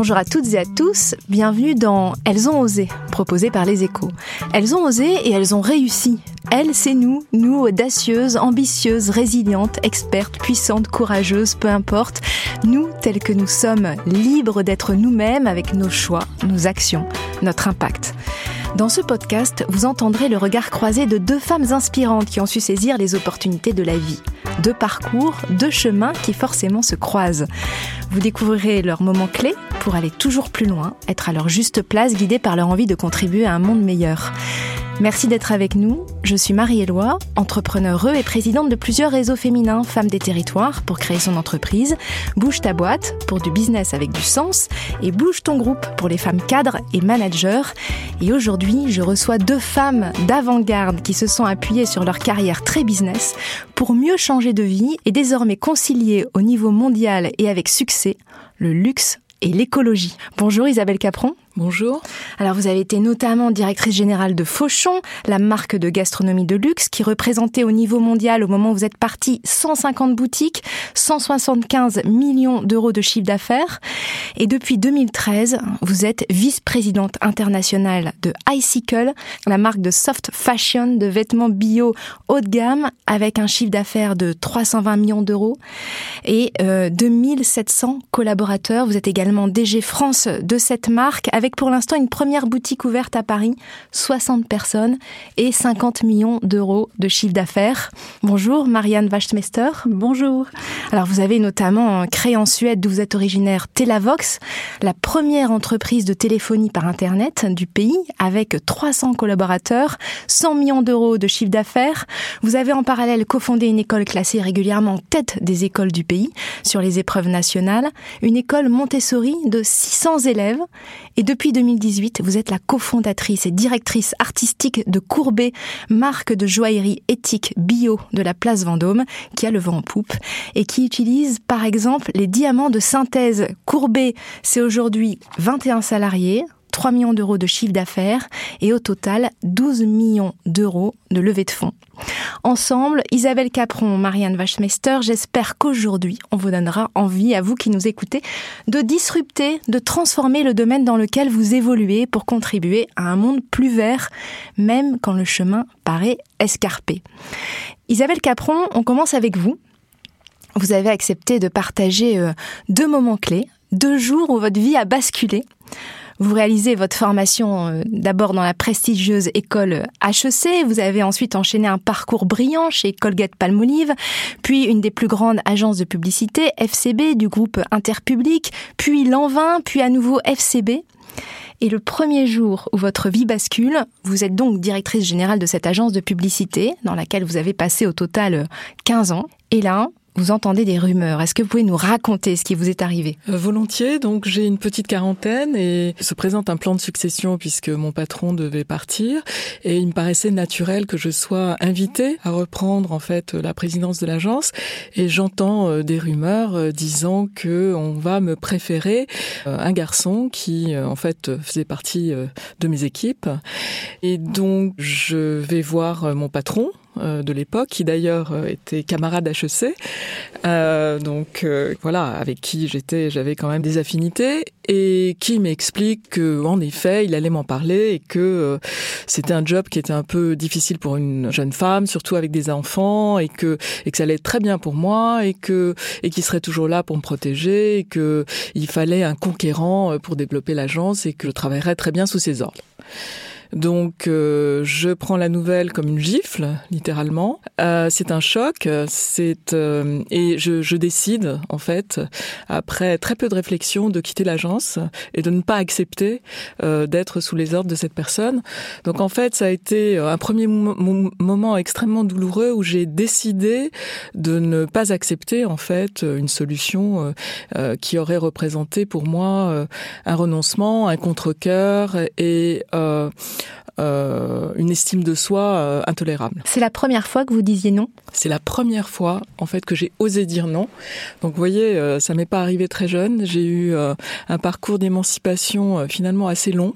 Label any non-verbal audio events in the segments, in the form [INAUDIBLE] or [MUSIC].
Bonjour à toutes et à tous, bienvenue dans Elles ont osé, proposé par les échos. Elles ont osé et elles ont réussi. Elles, c'est nous, nous audacieuses, ambitieuses, résilientes, expertes, puissantes, courageuses, peu importe. Nous, tels que nous sommes, libres d'être nous-mêmes avec nos choix, nos actions, notre impact. Dans ce podcast, vous entendrez le regard croisé de deux femmes inspirantes qui ont su saisir les opportunités de la vie. Deux parcours, deux chemins qui forcément se croisent. Vous découvrirez leurs moments clés pour aller toujours plus loin, être à leur juste place, guidés par leur envie de contribuer à un monde meilleur. Merci d'être avec nous. Je suis Marie-Éloi, entrepreneure et présidente de plusieurs réseaux féminins Femmes des Territoires pour créer son entreprise, Bouge ta boîte pour du business avec du sens et Bouge ton groupe pour les femmes cadres et managers. Je reçois deux femmes d'avant-garde qui se sont appuyées sur leur carrière très business pour mieux changer de vie et désormais concilier au niveau mondial et avec succès le luxe et l'écologie. Bonjour Isabelle Capron. Bonjour. Alors vous avez été notamment directrice générale de Fauchon, la marque de gastronomie de luxe qui représentait au niveau mondial au moment où vous êtes parti 150 boutiques, 175 millions d'euros de chiffre d'affaires. Et depuis 2013, vous êtes vice-présidente internationale de iCycle, la marque de soft fashion de vêtements bio haut de gamme avec un chiffre d'affaires de 320 millions d'euros et euh, 2700 collaborateurs. Vous êtes également DG France de cette marque pour l'instant une première boutique ouverte à Paris, 60 personnes et 50 millions d'euros de chiffre d'affaires. Bonjour Marianne Wachtmeister. Bonjour. Alors vous avez notamment créé en Suède, d'où vous êtes originaire, Telavox, la première entreprise de téléphonie par Internet du pays, avec 300 collaborateurs, 100 millions d'euros de chiffre d'affaires. Vous avez en parallèle cofondé une école classée régulièrement en tête des écoles du pays sur les épreuves nationales, une école Montessori de 600 élèves. Et depuis 2018, vous êtes la cofondatrice et directrice artistique de Courbet, marque de joaillerie éthique bio de la place Vendôme, qui a le vent en poupe et qui utilise par exemple les diamants de synthèse. Courbet, c'est aujourd'hui 21 salariés, 3 millions d'euros de chiffre d'affaires et au total 12 millions d'euros de levée de fonds. Ensemble, Isabelle Capron, Marianne Wachtmeister, j'espère qu'aujourd'hui, on vous donnera envie, à vous qui nous écoutez, de disrupter, de transformer le domaine dans lequel vous évoluez pour contribuer à un monde plus vert, même quand le chemin paraît escarpé. Isabelle Capron, on commence avec vous. Vous avez accepté de partager euh, deux moments clés, deux jours où votre vie a basculé. Vous réalisez votre formation euh, d'abord dans la prestigieuse école HEC, vous avez ensuite enchaîné un parcours brillant chez Colgate Palmolive, puis une des plus grandes agences de publicité, FCB, du groupe Interpublic, puis Lanvin, puis à nouveau FCB. Et le premier jour où votre vie bascule, vous êtes donc directrice générale de cette agence de publicité, dans laquelle vous avez passé au total 15 ans. Et là, vous entendez des rumeurs. Est-ce que vous pouvez nous raconter ce qui vous est arrivé? Euh, Volontiers. Donc j'ai une petite quarantaine et se présente un plan de succession puisque mon patron devait partir. Et il me paraissait naturel que je sois invitée à reprendre en fait la présidence de l'agence. Et j'entends euh, des rumeurs euh, disant que on va me préférer un garçon qui en fait faisait partie de mes équipes. Et donc je vais voir mon patron. euh, de l'époque, qui d'ailleurs euh, était camarade HEC, euh, donc voilà, avec qui j'étais, j'avais quand même des affinités, et qui m'explique que en effet, il allait m'en parler et que c'était un job qui était un peu difficile pour une jeune femme, surtout avec des enfants, et que et que ça allait être très bien pour moi, et que et qu'il serait toujours là pour me protéger, et que il fallait un conquérant pour développer l'agence, et que je travaillerais très bien sous ses ordres. Donc euh, je prends la nouvelle comme une gifle, littéralement. Euh, c'est un choc, c'est euh, et je, je, décide en fait après très peu de réflexion de quitter l'agence et de ne pas accepter euh, d'être sous les ordres de cette personne. Donc en fait ça a été un premier moment extrêmement douloureux où j'ai décidé de ne pas accepter en fait une solution qui aurait représenté pour moi un renoncement, un contre-cœur et euh, euh, une estime de soi euh, intolérable. C'est la première fois que vous disiez non? C'est la première fois en fait que j'ai osé dire non. Donc vous voyez, euh, ça m'est pas arrivé très jeune. J'ai eu euh, un parcours d'émancipation finalement assez long,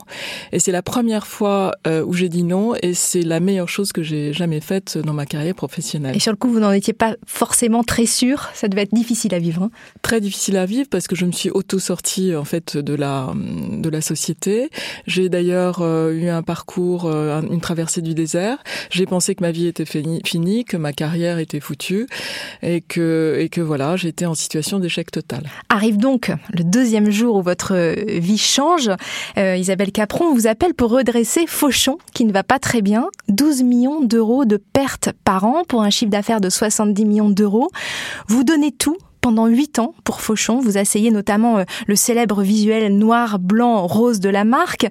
et c'est la première fois où j'ai dit non, et c'est la meilleure chose que j'ai jamais faite dans ma carrière professionnelle. Et sur le coup, vous n'en étiez pas forcément très sûr. Ça devait être difficile à vivre. Hein très difficile à vivre parce que je me suis auto sortie en fait de la de la société. J'ai d'ailleurs eu un parcours euh, une traversée du désert. J'ai pensé que ma vie était finie, que ma carrière était foutue et que, et que voilà, j'étais en situation d'échec total. Arrive donc le deuxième jour où votre vie change. Euh, Isabelle Capron vous appelle pour redresser Fauchon, qui ne va pas très bien. 12 millions d'euros de pertes par an pour un chiffre d'affaires de 70 millions d'euros. Vous donnez tout pendant huit ans pour Fauchon. Vous asseyez notamment euh, le célèbre visuel noir, blanc, rose de la marque.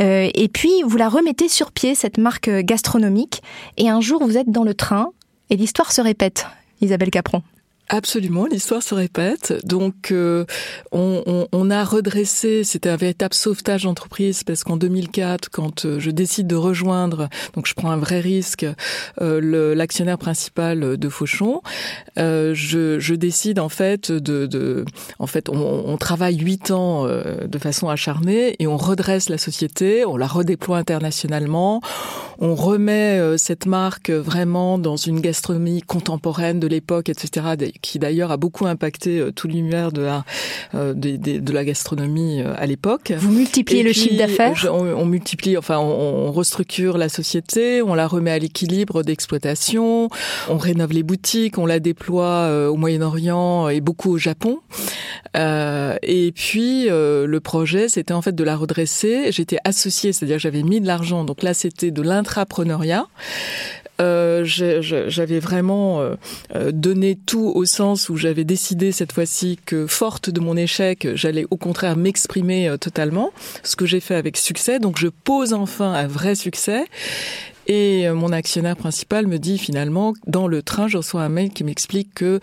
Euh, et puis, vous la remettez sur pied, cette marque gastronomique. Et un jour, vous êtes dans le train et l'histoire se répète. Isabelle Capron. Absolument, l'histoire se répète. Donc, euh, on, on, on, a redressé, c'était un véritable sauvetage d'entreprise parce qu'en 2004, quand euh, je décide de rejoindre, donc je prends un vrai risque, euh, l'actionnaire principal de Fauchon, euh, je, je, décide en fait de, de en fait, on, on travaille huit ans euh, de façon acharnée et on redresse la société, on la redéploie internationalement, on remet cette marque vraiment dans une gastronomie contemporaine de l'époque, etc qui d'ailleurs a beaucoup impacté euh, tout l'univers de la euh, de, de, de, la gastronomie euh, à l'époque. Vous multipliez le chiffre d'affaires? On, on, multiplie, enfin, on, on, restructure la société, on la remet à l'équilibre d'exploitation, on rénove les boutiques, on la déploie au Moyen-Orient et beaucoup au Japon. Euh, et puis le projet, c'était en fait de la redresser. J'étais associée, c'est-à-dire j'avais mis de l'argent. Donc là, c'était de l'intrapreneuriat. Euh, j'avais vraiment euh, euh, donné tout au sens où j'avais décidé cette fois-ci que, forte de mon échec, j'allais au contraire m'exprimer totalement, ce que j'ai fait avec succès. Donc je pose enfin un vrai succès. Et euh, mon actionnaire principal me dit finalement, dans le train, je reçois un mail qui m'explique que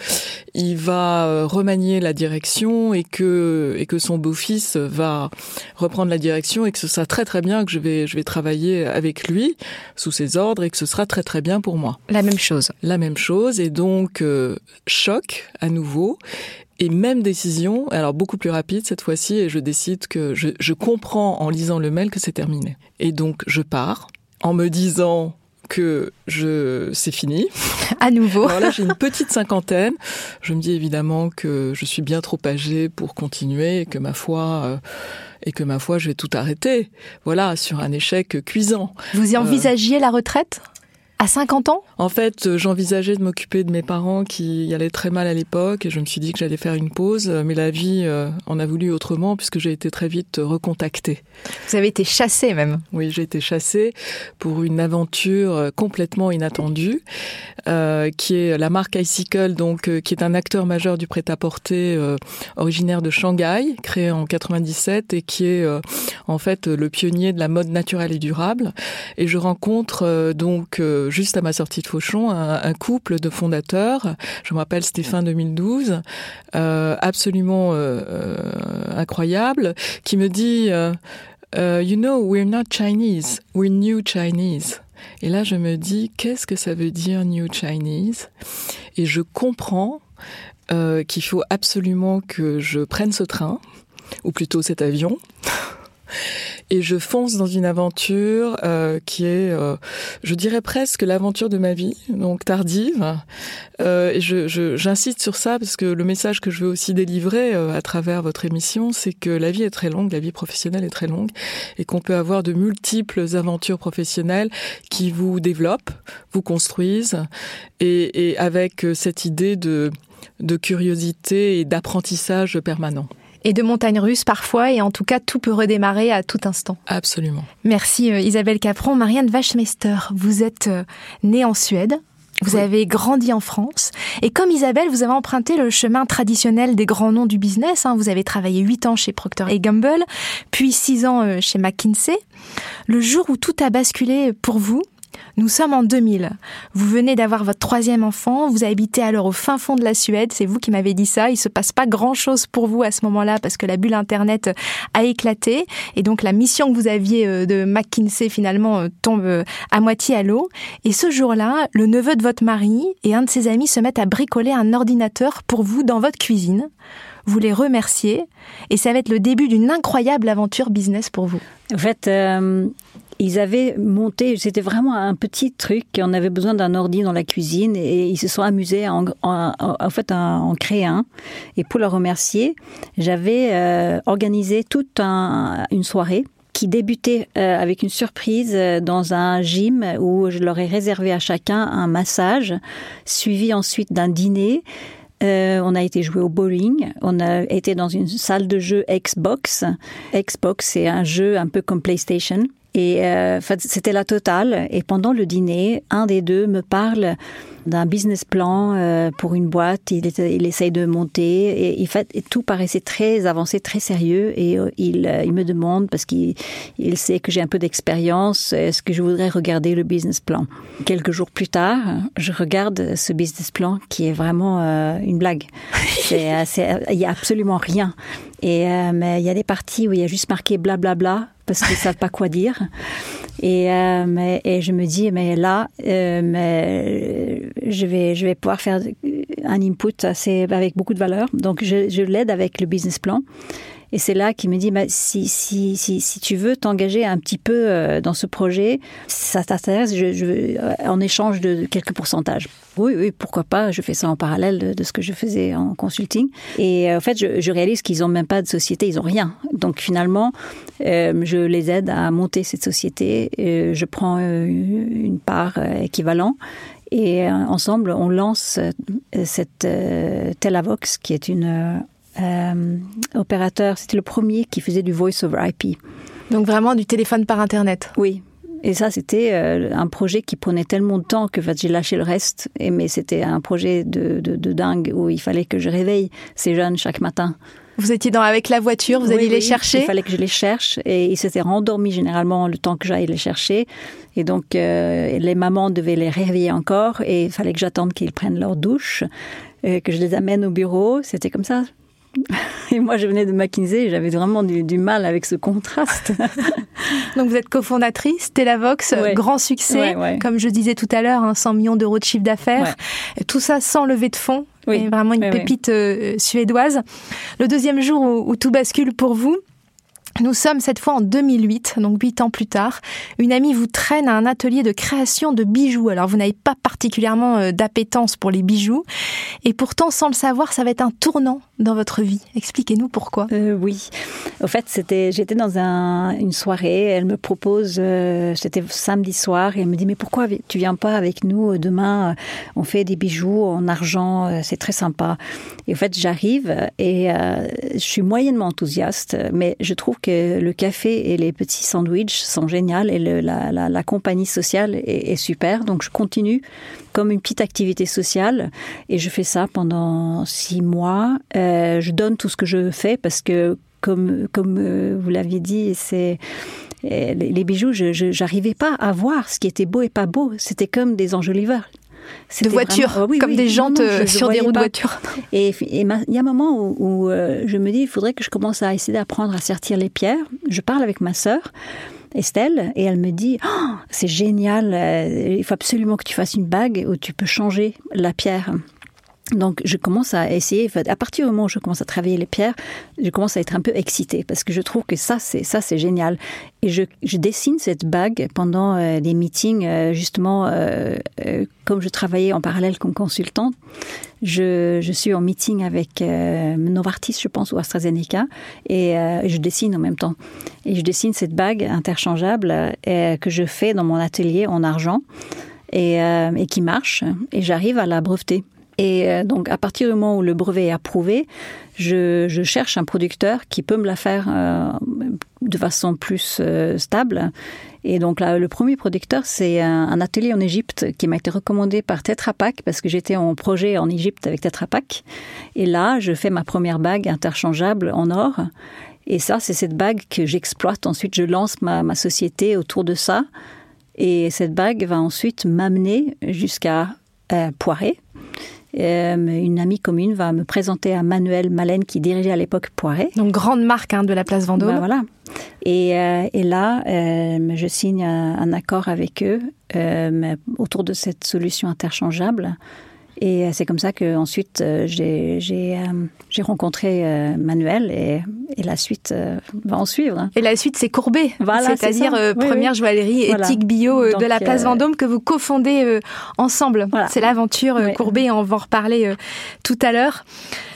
il va euh, remanier la direction et que et que son beau-fils va reprendre la direction et que ce sera très très bien que je vais je vais travailler avec lui sous ses ordres et que ce sera très très bien pour moi. La même chose. La même chose et donc euh, choc à nouveau et même décision, alors beaucoup plus rapide cette fois-ci, et je décide que je, je comprends en lisant le mail que c'est terminé. Et donc je pars, en me disant que je c'est fini. À nouveau. Alors là, j'ai une petite cinquantaine. Je me dis évidemment que je suis bien trop âgée pour continuer et que ma foi euh, et que ma foi, je vais tout arrêter. Voilà, sur un échec cuisant. Vous y envisagiez euh, la retraite? À 50 ans? En fait, euh, j'envisageais de m'occuper de mes parents qui allaient très mal à l'époque et je me suis dit que j'allais faire une pause, mais la vie euh, en a voulu autrement puisque j'ai été très vite recontactée. Vous avez été chassée même Oui, j'ai été chassée pour une aventure euh, complètement inattendue euh, qui est la marque Icicle, donc qui est un acteur majeur du prêt-à-porter euh, originaire de Shanghai, créé en 97 et qui est euh, en fait le pionnier de la mode naturelle et durable. Et je rencontre donc juste à ma sortie de Fauchon, un, couple de fondateurs. Je me rappelle Stéphane 2012, euh, absolument euh, euh, incroyable, qui me dit euh, You know, we're not Chinese, we're new Chinese. Et là, je me dis, qu'est-ce que ça veut dire New Chinese? Et je comprends euh, qu'il faut absolument que je prenne ce train, ou plutôt cet avion, et je fonce dans une aventure euh, qui est, euh, je dirais presque l'aventure de ma vie, donc tardive. Euh, et j'insiste sur ça parce que le message que je veux aussi délivrer à travers votre émission, c'est que la vie est très longue, la vie professionnelle est très longue, et qu'on peut avoir de multiples aventures professionnelles qui vous développent, vous construisent, et, avec cette idée de curiosité et d'apprentissage permanent. Et de montagnes russes parfois, et en tout cas, tout peut redémarrer à tout instant. Absolument. Merci Isabelle Capron. Marianne Wachmeister, vous êtes née en Suède, vous avez grandi en France et comme Isabelle, vous avez emprunté le chemin traditionnel des grands noms du business. Hein. Vous avez travaillé 8 ans chez Procter Gamble, puis 6 ans euh, chez McKinsey. Le jour où tout a basculé pour vous, nous sommes en 2000. Vous venez d'avoir votre troisième enfant. Vous habitez alors au fin fond de la Suède. C'est vous qui m'avez dit ça. Il se passe pas grand chose pour vous à ce moment-là parce que la bulle Internet a éclaté. Et donc, la mission que vous aviez euh, de McKinsey finalement euh, tombe euh, à moitié à l'eau. Et ce jour-là, le neveu de votre mari et un de ses amis se mettent à bricoler un ordinateur pour vous dans votre cuisine vous les remerciez et ça va être le début d'une incroyable aventure business pour vous. En fait, ils avaient monté, c'était vraiment un petit truc, on avait besoin d'un ordi dans la cuisine et ils se sont amusés en, en, fait en créer un. Et pour leur remercier, j'avais euh, organisé toute une soirée qui débutait euh, avec une surprise euh, dans un gym où je leur ai réservé à chacun un massage, suivi ensuite d'un dîner. on a été jouer au bowling. On a été dans une salle de jeu Xbox. Xbox, c'est un jeu un peu comme PlayStation. Et euh, c'était la totale. Et pendant le dîner, un des deux me parle d'un business plan euh, pour une boîte. Il, il essaye de monter et, il fait, tout paraissait très avancé, très sérieux. Et euh, il, il, me demande, parce qu'il il sait que j'ai un peu d'expérience, est-ce que je voudrais regarder le business plan? Quelques jours plus tard, je regarde ce business plan qui est vraiment une blague. [LAUGHS] il y a absolument rien. Et mais il y a des parties où il y a juste marqué blablabla. Bla, bla, parce qu'ils savent pas quoi dire. Et, euh, mais, et je me dis, mais là, euh, mais je vais, je vais pouvoir faire un input assez, avec beaucoup de valeur. Donc, je l'aide avec le business plan. Et c'est là qu'il me dit, bah, si, si, si, tu veux t'engager un petit peu euh, dans ce projet, ça t'intéresse, euh, en échange de quelques pourcentages. Oui, oui, pourquoi pas, je fais ça en parallèle de, ce que je faisais en consulting. Et euh, en fait, je, réalise qu'ils n'ont même pas de société, ils n'ont rien. Donc finalement, je les aide à monter cette société. Je prends une part équivalente. Et ensemble, on lance cette Telavox, qui est une euh, opérateur, c'était le premier qui faisait du voice over IP. Donc vraiment du téléphone par Internet Oui. Et ça, c'était euh, un projet qui prenait tellement de temps que j'ai lâché le reste. Et, mais c'était un projet de, de, de, dingue où il fallait que je réveille ces jeunes chaque matin. Vous étiez dans, avec la voiture, vous alliez les chercher Il fallait que je les cherche et ils s'étaient rendormis généralement le temps que j'aille les chercher. Et donc, euh, les mamans devaient les réveiller encore et il fallait que j'attende qu'ils prennent leur douche, et que je les amène au bureau. C'était comme ça. Et moi, je venais de McKinsey, j'avais vraiment du, mal avec ce contraste. [LAUGHS] Donc, vous êtes cofondatrice, Telavox, grand succès, comme je disais tout à l'heure, 100 hein, millions d'euros de chiffre d'affaires. Tout ça sans lever de fonds. Oui. vraiment une pépite euh, suédoise. Le deuxième jour où tout bascule pour vous, nous sommes cette fois en 2008, donc huit ans plus tard. Une amie vous traîne à un atelier de création de bijoux. Alors vous n'avez pas particulièrement euh, d'appétence pour les bijoux, et pourtant, sans le savoir, ça va être un tournant dans votre vie. Expliquez-nous pourquoi. Euh, oui, au fait, c'était, j'étais dans un, une soirée. Elle me propose, euh, c'était samedi soir, et elle me dit mais pourquoi tu viens pas avec nous demain On fait des bijoux en argent, c'est très sympa. Et au fait, j'arrive et je suis moyennement enthousiaste, mais je trouve le café et les petits sandwichs sont géniaux et la, compagnie sociale est, super. Donc je continue comme une petite activité sociale et je fais ça pendant six mois. Euh, je donne tout ce que je fais parce que comme, comme euh, vous l'aviez dit, c'est euh, les bijoux, je n'arrivais pas à voir ce qui était beau et pas beau. C'était comme des enjoliveurs de voitures, oh comme des jantes sur des roues de voiture. Et il y a un moment où, euh, je me dis, il faudrait que je commence à essayer d'apprendre à sertir les pierres. Je parle avec ma sœur. Estelle, et elle me dit oh, c'est génial, euh, il faut absolument que tu fasses une bague où tu peux changer la pierre. Donc, je commence à essayer. À partir du moment où je commence à travailler les pierres, je commence à être un peu excitée parce que je trouve que ça, c'est ça, c'est génial. Et je, dessine cette bague pendant euh, des meetings, euh, justement, euh, comme je travaillais en parallèle comme consultante. Je, suis en meeting avec Novartis, je pense, ou AstraZeneca, et je dessine en même temps. Et je dessine cette bague interchangeable que je fais dans mon atelier en argent et qui marche. Et j'arrive à la breveter. Et euh, donc, à partir du moment où le brevet est approuvé, je, cherche un producteur qui peut me la faire euh, de façon plus euh, stable. Et donc, là, le premier producteur, c'est un, atelier en Égypte qui m'a été recommandé par Tetra Pak parce que j'étais en projet en Égypte avec Tetra Pak. Et là, je fais ma première bague interchangeable en or. Et ça, c'est cette bague que j'exploite. Ensuite, je lance ma, ma société autour de ça. Et cette bague va ensuite m'amener jusqu'à euh, Poiré. Euh, une amie commune va me présenter à Manuel Malène qui dirigeait à l'époque Poiré. Donc grande marque hein, de la place Vendôme. Ben voilà. Et, euh, et là, euh, je signe un, un, accord avec eux euh, autour de cette solution interchangeable. Et c'est comme ça que ensuite j'ai j'ai rencontré Manuel et, et la suite va en suivre. Et la suite c'est Courbet, voilà, c'est-à-dire euh, oui, première oui. joaillerie voilà. éthique bio Donc, de la place Vendôme que vous cofondez euh, ensemble. Voilà. C'est l'aventure oui. Courbet, on va en reparler euh, tout à l'heure.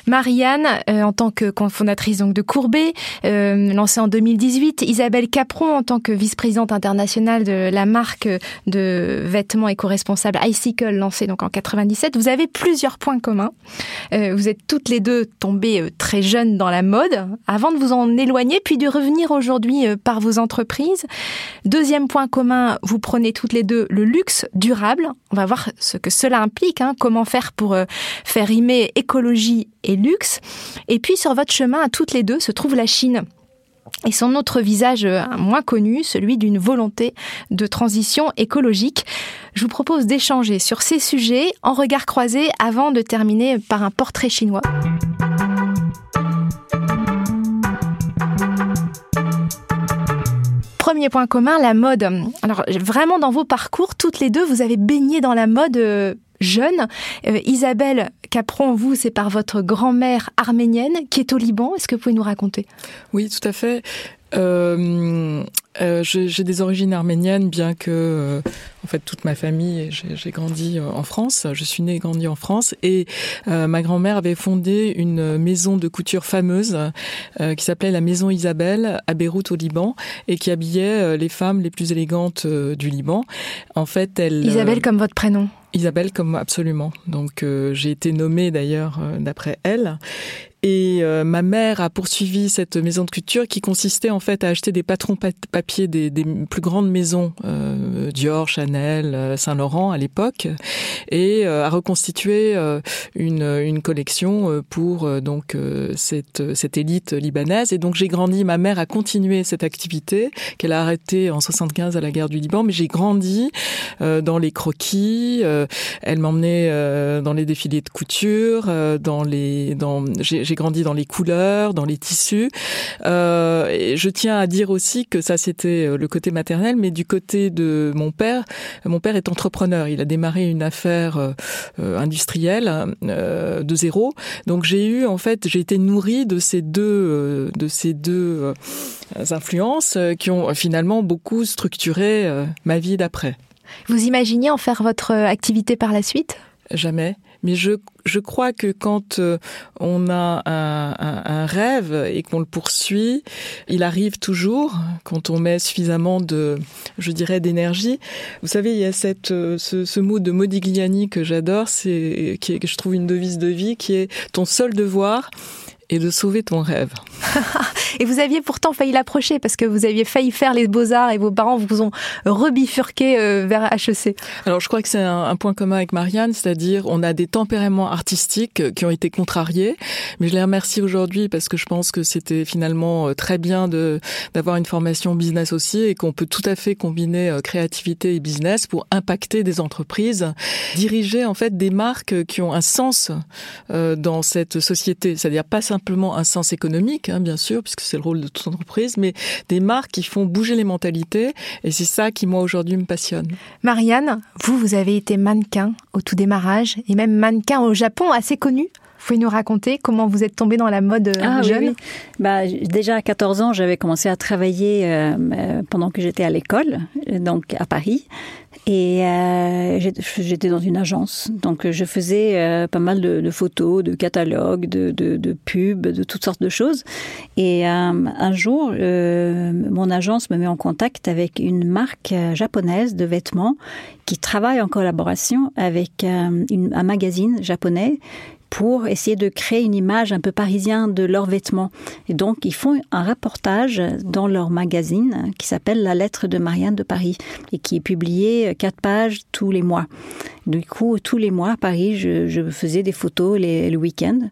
Marianne, euh, en tant que cofondatrice donc de Courbet, euh, lancée en 2018, Isabelle Capron en tant que vice-présidente internationale de la marque de vêtements éco-responsables iCycle, lancée donc en 97. Vous avez plusieurs points communs. Euh, vous êtes toutes les deux tombées euh, très jeunes dans la mode, avant de vous en éloigner, puis de revenir aujourd'hui par vos entreprises. Deuxième point commun, vous prenez toutes les deux le luxe durable. On va voir ce que cela implique, hein, comment faire pour faire rimer écologie et luxe. Et puis sur votre chemin à toutes les deux se trouve la Chine et son autre visage euh, moins connu, celui d'une volonté de transition écologique. Je vous propose d'échanger sur ces sujets en regard croisé avant de terminer par un portrait chinois. Premier point commun, la mode. Alors vraiment dans vos parcours, toutes les deux, vous avez baigné dans la mode euh, jeune. Euh, Isabelle Capron, vous, c'est par votre grand-mère arménienne qui est au Liban. Est-ce que vous pouvez nous raconter? Oui, tout à fait. Euh, euh, j'ai des origines arméniennes, bien que, euh, en fait, toute ma famille, j'ai grandi en France. Je suis née et grandi en France. Et ma grand-mère avait fondé une maison de couture fameuse qui s'appelait la Maison Isabelle à Beyrouth, au Liban, et qui habillait les femmes les plus élégantes du Liban. En fait, elle. Isabelle comme votre prénom Isabelle comme absolument. Donc euh, j'ai été nommée d'ailleurs euh, d'après elle. Et euh, ma mère a poursuivi cette maison de couture qui consistait en fait à acheter des patrons pa papier des, des, plus grandes maisons, euh, Dior, Chanel, euh, Saint-Laurent à l'époque, et euh, à reconstituer euh, une, une collection euh, pour donc cette, cette élite libanaise. Et donc j'ai grandi, ma mère a continué cette activité qu'elle a arrêtée en 75 à la guerre du Liban, mais j'ai grandi dans les croquis. Elle m'emmenait dans les défilés de couture, dans les, dans j'ai grandi dans les couleurs, dans les tissus. Euh, et je tiens à dire aussi que ça, c'était le côté maternel, mais du côté de mon père, mon père est entrepreneur. Il a démarré une affaire euh, industrielle euh, de zéro. Donc j'ai eu, en fait, j'ai été nourrie de ces deux, euh, de ces deux euh, influences qui ont finalement beaucoup structuré euh, ma vie d'après. Vous imaginez en faire votre activité par la suite? Jamais. Mais je, je crois que quand euh, on a un, un, un rêve et qu'on le poursuit, il arrive toujours quand on met suffisamment de, je dirais, d'énergie. Vous savez, il y a cette, euh, ce, ce mot de Modigliani que j'adore, c'est que je trouve une devise de vie, qui est ton seul devoir et de sauver ton rêve. [LAUGHS] et vous aviez pourtant failli l'approcher parce que vous aviez failli faire les beaux-arts et vos parents vous ont rebifurqué euh, vers HEC. Alors je crois que c'est un, un, point commun avec Marianne, c'est-à-dire on a des tempéraments artistiques qui ont été contrariés, mais je les remercie aujourd'hui parce que je pense que c'était finalement euh, très bien de d'avoir une formation business aussi et qu'on peut tout à fait combiner euh, créativité et business pour impacter des entreprises, diriger en fait des marques qui ont un sens dans cette société, c'est-à-dire pas simplement simplement un sens économique, hein, bien sûr, puisque c'est le rôle de toute entreprise, mais des marques qui font bouger les mentalités. Et c'est ça qui, moi, aujourd'hui, me passionne. Marianne, vous, vous avez été mannequin au tout démarrage, et même mannequin au Japon, assez connu. Vous pouvez nous raconter comment vous êtes tombé dans la mode ah, jeune Bah, Déjà à 14 ans, j'avais commencé à travailler pendant que j'étais à l'école, donc à Paris. Et euh, j'étais dans une agence, donc je faisais euh, pas mal de, photos, de catalogues, de, de, pubs, de toutes sortes de choses. Et euh, un jour, euh, mon agence me met en contact avec une marque euh, japonaise de vêtements qui travaille en collaboration avec un magazine japonais pour essayer de créer une image un peu parisienne de leurs vêtements. Et donc, ils font un reportage dans leur magazine qui s'appelle La lettre de Marianne de Paris et qui est publié quatre pages tous les mois. Du coup, tous les mois à Paris, je, je faisais des photos les, le week-end.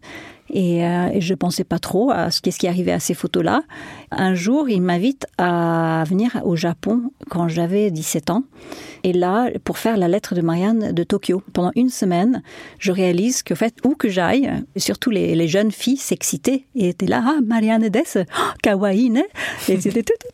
Et, euh, je pensais pas trop à ce qu'est-ce qui arrivait à ces photos-là. Un jour, il m'invite à venir au Japon quand j'avais 17 ans. Et là, pour faire la lettre de Marianne de Tokyo. Pendant une semaine, je réalise qu'en fait, où que j'aille, surtout les, jeunes filles s'excitaient et étaient là, ah, Marianne des, oh, kawaii, ne? Et c'était tout,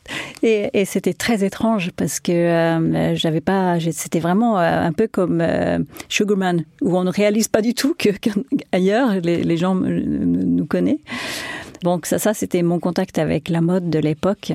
Et, c'était très étrange parce que euh, j'avais pas, c'était vraiment euh, un peu comme euh, Sugarman, où on ne réalise pas du tout qu'ailleurs, [LAUGHS] les, les gens nous connaissent. Donc ça, ça c'était mon contact avec la mode de l'époque.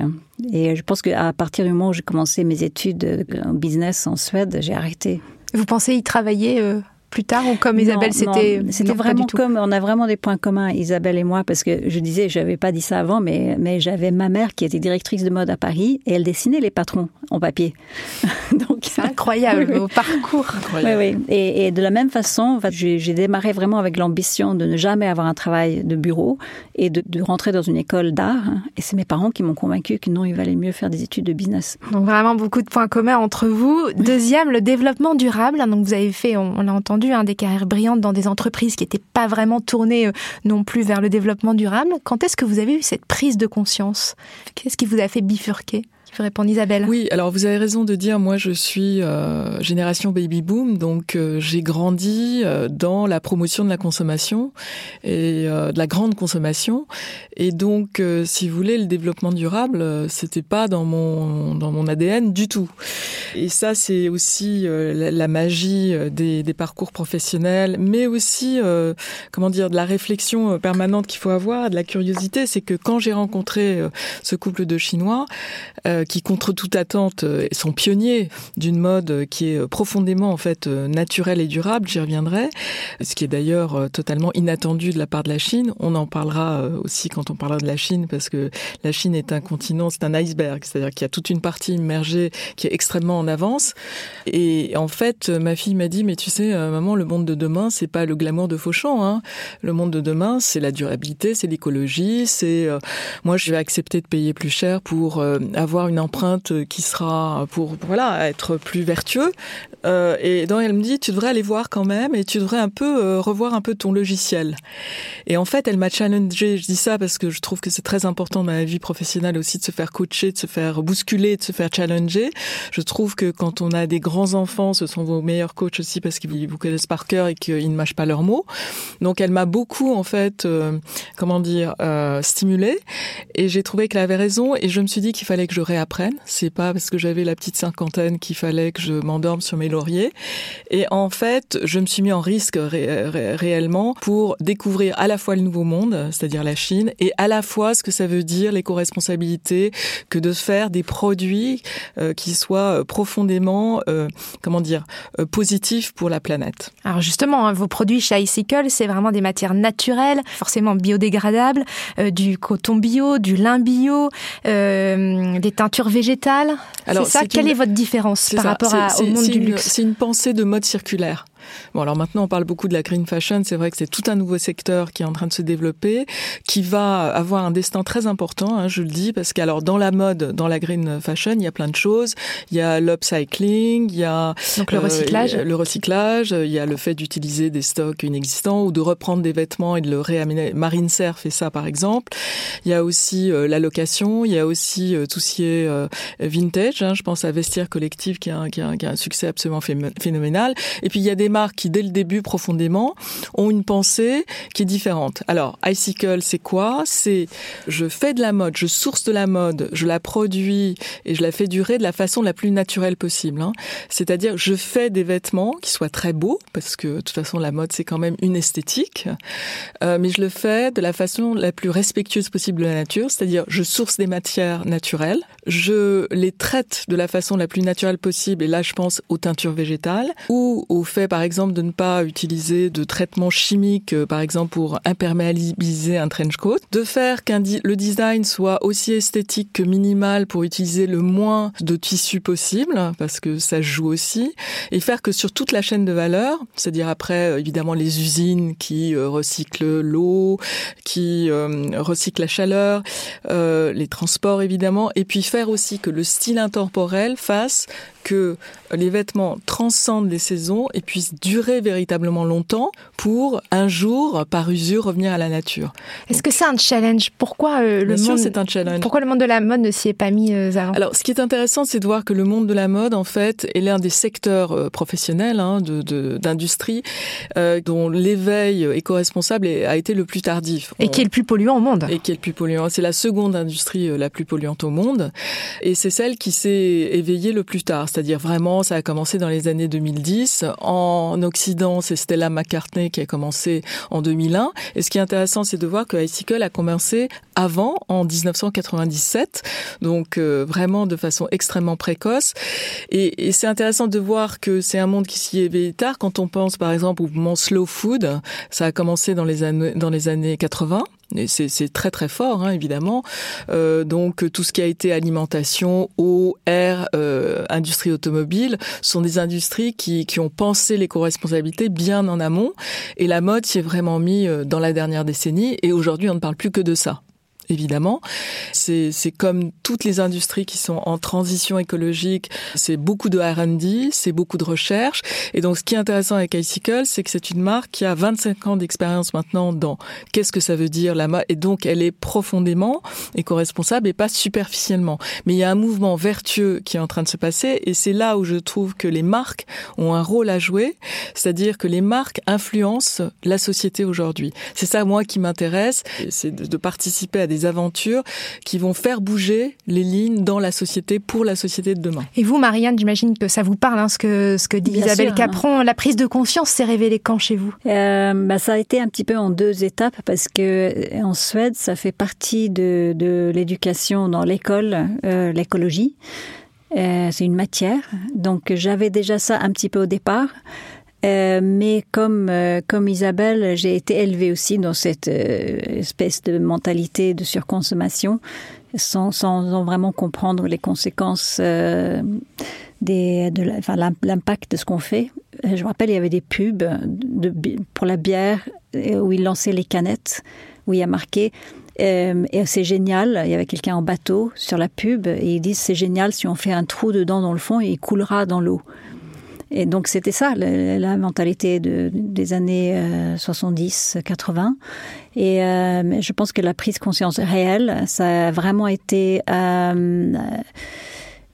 Et je pense qu'à partir du moment où j'ai commencé mes études en business en Suède, j'ai arrêté. Vous pensez y travailler plus tard ou comme Isabelle c'était c'était vraiment comme on a vraiment des points communs Isabelle et moi parce que je disais j'avais pas dit ça avant mais mais j'avais ma mère qui était directrice de mode à Paris et elle dessinait les patrons en papier. [LAUGHS] Donc c'est incroyable [LAUGHS] au parcours. Incroyable. oui oui. Et, et de la même façon en fait, j'ai démarré vraiment avec l'ambition de ne jamais avoir un travail de bureau et de, de rentrer dans une école d'art et c'est mes parents qui m'ont convaincu que non il valait mieux faire des études de business. Donc vraiment beaucoup de points communs entre vous. Deuxième le développement durable. Donc vous avez fait on, on l'a entendu un des carrières brillantes dans des entreprises qui n'étaient pas vraiment tournées euh, non plus vers le développement durable. Quand est-ce que vous avez eu cette prise de conscience? Qu'est-ce qui vous a fait bifurquer? Veut répondre Isabelle? Oui, alors vous avez raison de dire, moi je suis euh, génération baby boom, donc euh, j'ai grandi euh, dans la promotion de la consommation et euh, de la grande consommation, et donc euh, si vous voulez, le développement durable, euh, c'était pas dans mon dans mon ADN du tout. Et ça, c'est aussi la, la magie des, des parcours professionnels, mais aussi comment dire de la réflexion permanente qu'il faut avoir, de la curiosité, c'est que quand j'ai rencontré ce couple de Chinois. Euh, qui contre toute attente euh, sont pionniers d'une mode qui est profondément en fait euh, naturelle et durable j'y reviendrai. Ce qui est d'ailleurs totalement inattendu de la part de la Chine. On en parlera aussi quand on parlera de la Chine parce que la Chine est un continent c'est un iceberg. C'est à dire qu'il y a toute une partie immergée qui est extrêmement en avance. Et en fait ma fille m'a dit mais tu sais maman le monde de demain c'est pas le glamour de fauchant hein. le monde de demain c'est la durabilité c'est l'écologie c'est euh, moi je vais accepter de payer plus cher pour euh, avoir une empreinte qui sera pour voilà être plus vertueux. Euh, et donc elle me dit tu devrais aller voir quand même et tu devrais un peu euh, revoir un peu ton logiciel. Et en fait elle m'a challengé je dis ça parce que je trouve que c'est très important dans la vie professionnelle aussi de se faire coacher de se faire bousculer de se faire challenger. Je trouve que quand on a des grands enfants ce sont vos meilleurs coachs aussi parce qu'ils vous connaissent par cœur et qu'ils ne mâchent pas leurs mots. Donc elle m'a beaucoup en fait euh, comment dire euh, stimulé et j'ai trouvé qu'elle avait raison et je me suis dit qu'il fallait que je réapprenne c'est pas parce que j'avais la petite cinquantaine qu'il fallait que je m'endorme sur mes lauriers. Et en fait je me suis mis en risque ré ré réellement pour découvrir à la fois le nouveau monde c'est à dire la Chine et à la fois ce que ça veut dire l'éco-responsabilité que de faire des produits euh, qui soient profondément euh, comment dire euh, positifs pour la planète. Alors justement hein, vos produits chez icycle c'est vraiment des matières naturelles forcément biodégradables euh, du coton bio du lin bio euh, des teintures végétales alors ça. quelle est votre différence par ça. rapport à, au monde du luxe c'est une pensée de mode circulaire Bon, alors maintenant, on parle beaucoup de la green fashion. C'est vrai que c'est tout un nouveau secteur qui est en train de se développer, qui va avoir un destin très important, hein, je le dis, parce qu'alors dans la mode, dans la green fashion, il y a plein de choses. Il y a l'upcycling, il y a Donc le recyclage, euh, le recyclage, il y a le fait d'utiliser des stocks inexistants ou de reprendre des vêtements et de le réamener. Marine Serre fait ça, par exemple. Il y a aussi euh, la location, il y a aussi euh, tout ce qui est euh, vintage. Hein, je pense à Vestiaire Collective qui a, qui, a, qui a un succès absolument phénoménal. Et puis il y a des qui, dès le début, profondément, ont une pensée qui est différente. Alors, Icicle, c'est quoi? C'est je fais de la mode, je source de la mode, je la produis et je la fais durer de la façon la plus naturelle possible. Hein. C'est-à-dire, je fais des vêtements qui soient très beaux, parce que de toute façon, la mode, c'est quand même une esthétique, euh, mais je le fais de la façon la plus respectueuse possible de la nature, c'est-à-dire, je source des matières naturelles, je les traite de la façon la plus naturelle possible, et là, je pense aux teintures végétales, ou au fait, par exemple, de ne pas utiliser de traitements chimiques, euh, par exemple, pour imperméabiliser un trench coat, de faire qu'un le design soit aussi esthétique que minimal pour utiliser le moins de tissu possible, parce que ça joue aussi, et faire que sur toute la chaîne de valeur, c'est-à-dire après euh, évidemment les usines qui euh, recyclent l'eau, qui recyclent la chaleur, les transports évidemment, et puis faire aussi que le style intemporel fasse que les vêtements transcendent les saisons et puissent durer véritablement longtemps pour un jour, par usure, revenir à la nature. Est-ce que c'est un challenge? Pourquoi euh, le monde c'est un challenge. Pourquoi le monde de la mode ne s'y est pas mis euh, avant? Alors, ce qui est intéressant, c'est de voir que le monde de la mode, en fait, est l'un des secteurs euh, professionnels hein, de d'industrie dont l'éveil éco-responsable a été le plus tardif. Et qui est le plus polluant au monde. Et qui est le plus polluant. C'est la seconde industrie la plus polluante au monde, et c'est celle qui s'est éveillée le plus tard. C'est-à-dire vraiment, ça a commencé dans les années 2010. En Occident, c'est Stella McCartney qui a commencé en 2001. Et ce qui est intéressant, c'est de voir que Icicle a commencé avant, en 1997, donc euh, vraiment de façon extrêmement précoce. Et, et c'est intéressant de voir que c'est un monde qui s'y éveille tard. Quand on pense, par exemple, au mouvement slow food, ça a commencé dans les années, dans les années 80. C'est très très fort, hein, évidemment. Euh, donc tout ce qui a été alimentation, eau, air, euh, industrie automobile, sont des industries qui, qui ont pensé l'éco-responsabilité bien en amont. Et la mode s'y est vraiment mis euh, dans la dernière décennie. Et aujourd'hui, on ne parle plus que de ça évidemment. C'est comme toutes les industries qui sont en transition écologique, c'est beaucoup de R&D, c'est beaucoup de recherche. Et donc, ce qui est intéressant avec Icicle, c'est que c'est une marque qui a 25 ans d'expérience maintenant dans qu'est-ce que ça veut dire la mode. Et donc, elle est profondément éco-responsable et pas superficiellement. Mais il y a un mouvement vertueux qui est en train de se passer et c'est là où je trouve que les marques ont un rôle à jouer. C'est-à-dire que les marques influencent la société aujourd'hui. C'est ça, moi, qui m'intéresse. C'est de participer à des aventures qui vont faire bouger les lignes dans la société pour la société de demain. Et vous, Marianne, j'imagine que ça vous parle, hein, ce que ce que dit Isabelle Capron. La prise de conscience s'est révélée quand chez vous? Euh, bah, ça a été un petit peu en deux étapes parce que euh, en Suède, ça fait partie de, de l'éducation dans l'école, euh, l'écologie. Euh, c'est une matière, donc j'avais déjà ça un petit peu au départ. Euh, mais comme euh, comme Isabelle, j'ai été élevée aussi dans cette euh, espèce de mentalité de surconsommation, sans, sans vraiment comprendre les conséquences des de l'impact de ce qu'on fait. Je me rappelle, il y avait des pubs pour la bière où ils lançaient les canettes, où il y a marqué et c'est génial. Il y avait quelqu'un en bateau sur la pub et ils disent c'est génial si on fait un trou dedans dans le fond et il coulera dans l'eau. Et donc c'était ça, la, mentalité de, des années 70-80. Euh, Et euh, je pense que la prise conscience réelle, ça a vraiment été... Euh,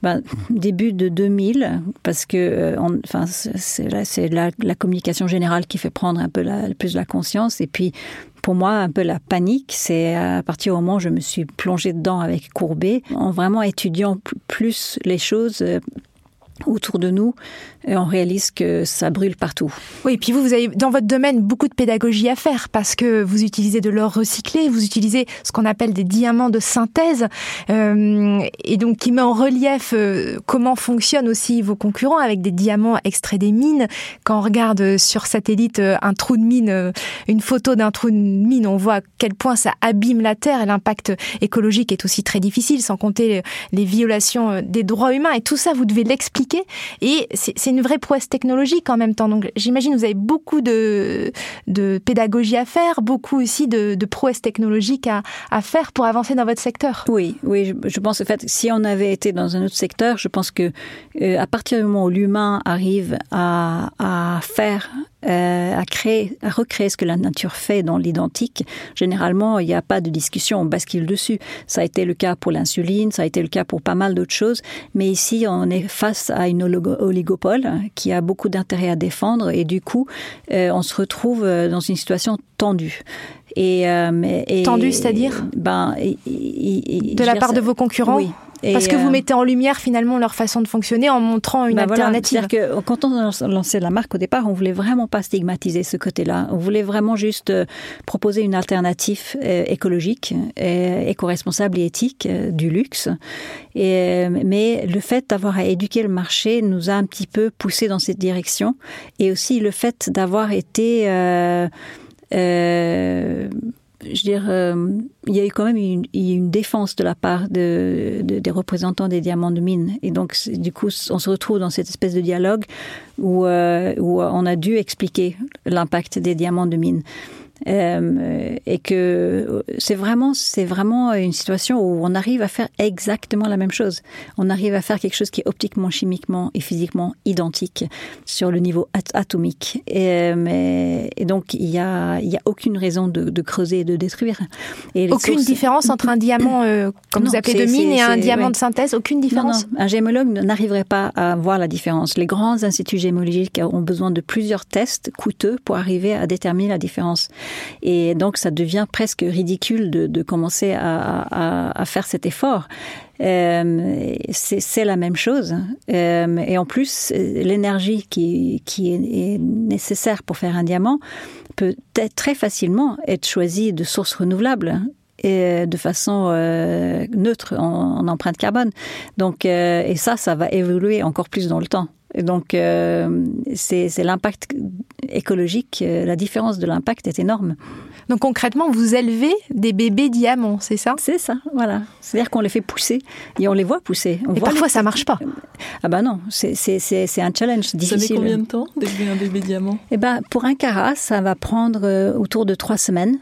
ben, début de 2000, parce que euh, enfin, c'est la, la, communication générale qui fait prendre un peu la, plus la conscience. Et puis, pour moi, un peu la panique, c'est à partir du moment où je me suis plongée dedans avec Courbet, en vraiment étudiant plus les choses autour de nous on réalise que ça brûle partout. Oui, et puis vous, vous avez dans votre domaine beaucoup de pédagogie à faire parce que vous utilisez de l'or recyclé, vous utilisez ce qu'on appelle des diamants de synthèse euh, et donc qui met en relief euh, comment fonctionnent aussi vos concurrents avec des diamants extraits des mines. Quand on regarde sur satellite euh, un trou de mine, une photo d'un trou de mine, on voit à quel point ça abîme la terre et l'impact écologique est aussi très difficile, sans compter les violations des droits humains et tout ça, vous devez l'expliquer et c'est une vraie prouesse technologique en même temps. Donc j'imagine vous avez beaucoup de, pédagogie à faire, beaucoup aussi de, de prouesse technologique à, faire pour avancer dans votre secteur. Oui, oui, je, pense en fait, si on avait été dans un autre secteur, je pense que euh, à partir du moment où l'humain arrive à faire euh, à créer, à recréer ce que la nature fait dans l'identique, généralement, il n'y a pas de discussion, on bascule dessus. Ça a été le cas pour l'insuline, ça a été le cas pour pas mal d'autres choses, mais ici, on est face à une oligopole qui a beaucoup d'intérêt à défendre et du coup, euh, on se retrouve euh, dans une situation tendue. Et, et tendu, c'est-à-dire? ben, de la part de vos concurrents? Oui, parce que vous euh, mettez en lumière finalement leur façon de fonctionner en montrant une bah alternative. C'est-à-dire que quand on a lancé la marque au départ, on voulait vraiment pas stigmatiser ce côté-là. On voulait vraiment juste euh, proposer une alternative euh, écologique, éco-responsable et éthique du luxe. Et, mais le fait d'avoir à éduquer le marché nous a un petit peu poussé dans cette direction. Et aussi le fait d'avoir été euh, euh, je veux dire, euh, il y a eu quand même une, défense de la part de, de, des représentants des diamants de mine. Et donc, du coup, on se retrouve dans cette espèce de dialogue où, euh, où on a dû expliquer l'impact des diamants de mine. Euh, et que c'est vraiment c'est vraiment une situation où on arrive à faire exactement la même chose. On arrive à faire quelque chose qui est optiquement, chimiquement et physiquement identique sur le niveau atomique. Et, mais, et donc il y a il y a aucune raison de, de creuser et de détruire. Et aucune différence entre un diamant euh, comme vous appelez de mine et un diamant de synthèse. Aucune différence. Non, non. Un gémologue n'arriverait pas à voir la différence. Les grands instituts gémologiques ont besoin de plusieurs tests coûteux pour arriver à déterminer la différence. Et donc, ça devient presque ridicule de, commencer à, faire cet effort. Euh, c'est la même chose. Euh, et en plus, l'énergie qui, est, nécessaire pour faire un diamant peut très facilement être choisie de sources renouvelables et de façon euh, neutre en, en, empreinte carbone. Donc, euh, et ça, ça va évoluer encore plus dans le temps. Et donc, euh, c'est l'impact écologique, euh, la différence de l'impact est énorme. Donc concrètement, vous élevez des bébés diamants, c'est ça? C'est ça, voilà. C'est-à-dire qu'on les fait pousser et on les voit pousser. On et voit parfois, ça marche pas. Ah ben non, c'est un challenge difficile. Ça met combien de temps d'élever un bébé diamant? Eh ben, pour un carat, ça va prendre euh, autour de trois semaines.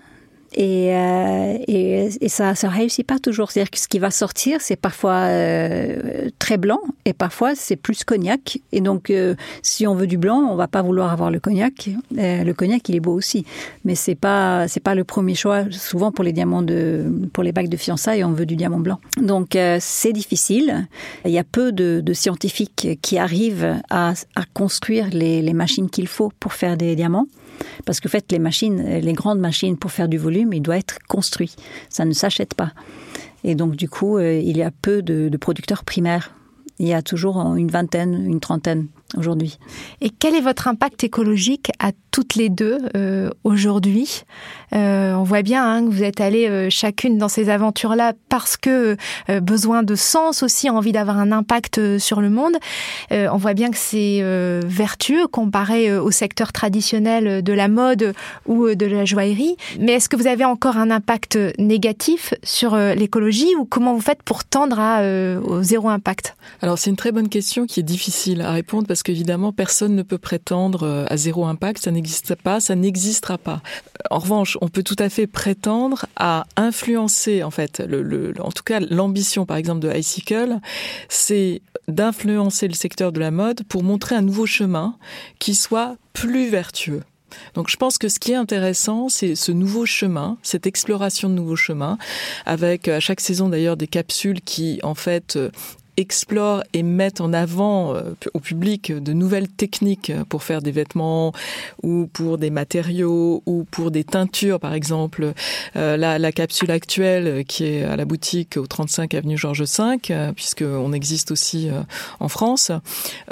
Et, euh, et, et, ça ça réussit pas toujours. C'est-à-dire que ce qui va sortir, c'est parfois euh, très blanc et parfois c'est plus cognac. Et donc, euh, si on veut du blanc, on va pas vouloir avoir le cognac. Euh, le cognac, il est beau aussi, mais c'est pas c'est pas le premier choix. Souvent pour les diamants de pour les bagues de fiançailles, on veut du diamant blanc. Donc euh, c'est difficile. Il y a peu de, de scientifiques qui arrivent à, à construire les, les machines qu'il faut pour faire des diamants. Parce que, en fait, les machines, les grandes machines pour faire du volume, il doit être construit. Ça ne s'achète pas. Et donc, du coup, euh, il y a peu de, de producteurs primaires. Il y a toujours une vingtaine, une trentaine aujourd'hui. Et quel est votre impact écologique à toutes les deux euh, aujourd'hui euh, On voit bien hein, que vous êtes allées euh, chacune dans ces aventures-là parce que besoin de sens aussi, envie d'avoir un impact sur le monde. On voit bien que c'est vertueux comparé au secteur traditionnel de la mode ou de la joaillerie. Mais est-ce que vous avez encore un impact négatif sur l'écologie ou comment vous faites pour tendre au zéro impact? Alors c'est une très bonne question qui est difficile à répondre parce qu'évidemment personne ne peut prétendre à zéro impact. Ça n'existe pas, ça n'existera pas. En revanche, on peut tout à fait prétendre à influencer, en fait, le, le, en tout cas, l'ambition, par exemple, de Icicle, c'est d'influencer le secteur de la mode pour montrer un nouveau chemin qui soit plus vertueux. Donc je pense que ce qui est intéressant, c'est ce nouveau chemin, cette exploration de nouveaux chemins, avec à chaque saison d'ailleurs des capsules qui en fait explorent et mettent en avant euh, au public de nouvelles techniques pour faire des vêtements ou pour des matériaux ou pour des teintures par exemple. Euh, la, capsule actuelle qui est à la boutique au 35 avenue Georges V euh, puisque on existe aussi en France